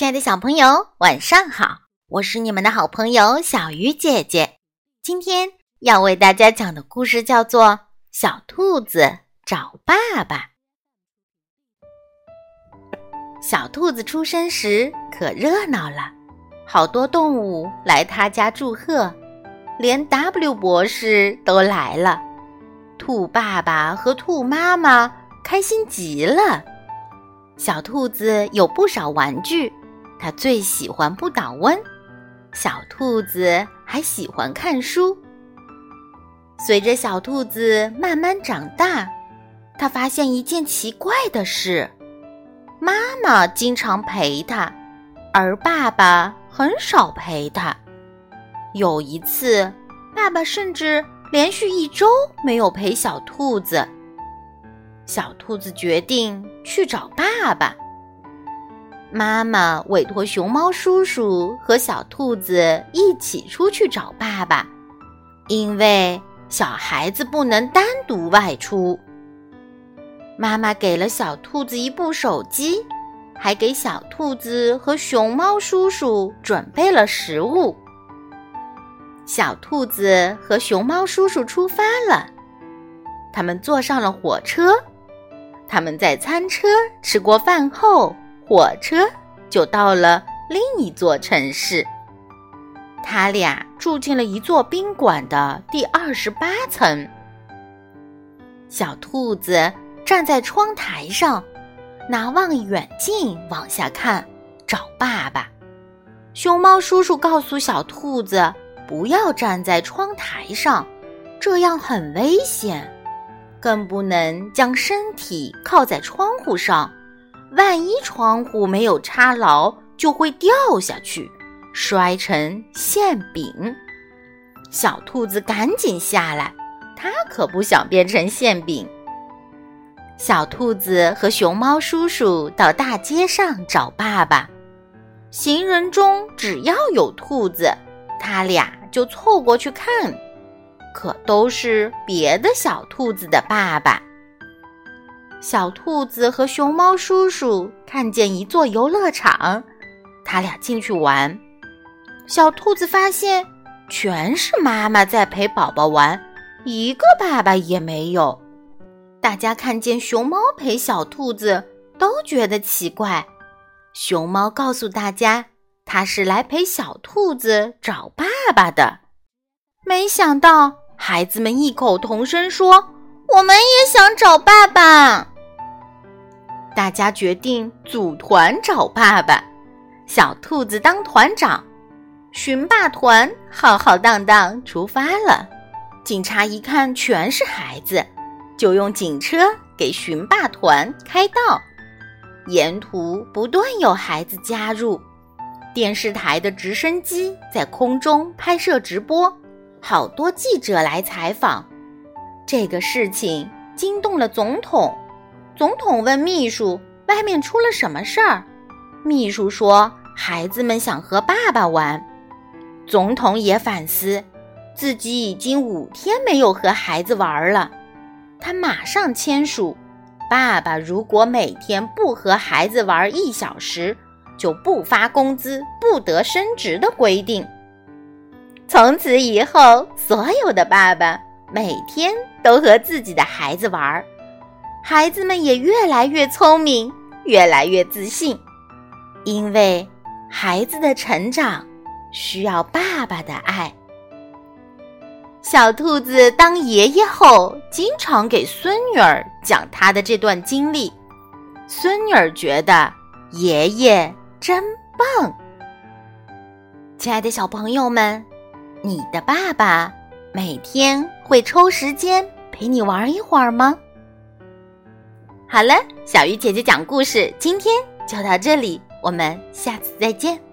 亲爱的小朋友，晚上好！我是你们的好朋友小鱼姐姐。今天要为大家讲的故事叫做《小兔子找爸爸》。小兔子出生时可热闹了，好多动物来他家祝贺，连 W 博士都来了。兔爸爸和兔妈妈开心极了。小兔子有不少玩具。它最喜欢不倒翁，小兔子还喜欢看书。随着小兔子慢慢长大，它发现一件奇怪的事：妈妈经常陪它，而爸爸很少陪它。有一次，爸爸甚至连续一周没有陪小兔子。小兔子决定去找爸爸。妈妈委托熊猫叔叔和小兔子一起出去找爸爸，因为小孩子不能单独外出。妈妈给了小兔子一部手机，还给小兔子和熊猫叔叔准备了食物。小兔子和熊猫叔叔出发了，他们坐上了火车。他们在餐车吃过饭后。火车就到了另一座城市。他俩住进了一座宾馆的第二十八层。小兔子站在窗台上，拿望远镜往下看，找爸爸。熊猫叔叔告诉小兔子，不要站在窗台上，这样很危险，更不能将身体靠在窗户上。万一窗户没有插牢，就会掉下去，摔成馅饼。小兔子赶紧下来，它可不想变成馅饼。小兔子和熊猫叔叔到大街上找爸爸，行人中只要有兔子，他俩就凑过去看，可都是别的小兔子的爸爸。小兔子和熊猫叔叔看见一座游乐场，他俩进去玩。小兔子发现全是妈妈在陪宝宝玩，一个爸爸也没有。大家看见熊猫陪小兔子，都觉得奇怪。熊猫告诉大家，它是来陪小兔子找爸爸的。没想到，孩子们异口同声说：“我们也想找爸爸。”大家决定组团找爸爸，小兔子当团长，寻爸团浩浩荡荡出发了。警察一看全是孩子，就用警车给寻爸团开道。沿途不断有孩子加入，电视台的直升机在空中拍摄直播，好多记者来采访。这个事情惊动了总统。总统问秘书：“外面出了什么事儿？”秘书说：“孩子们想和爸爸玩。”总统也反思，自己已经五天没有和孩子玩了。他马上签署：爸爸如果每天不和孩子玩一小时，就不发工资、不得升职的规定。从此以后，所有的爸爸每天都和自己的孩子玩。孩子们也越来越聪明，越来越自信，因为孩子的成长需要爸爸的爱。小兔子当爷爷后，经常给孙女儿讲他的这段经历，孙女儿觉得爷爷真棒。亲爱的小朋友们，你的爸爸每天会抽时间陪你玩一会儿吗？好了，小鱼姐姐讲故事，今天就到这里，我们下次再见。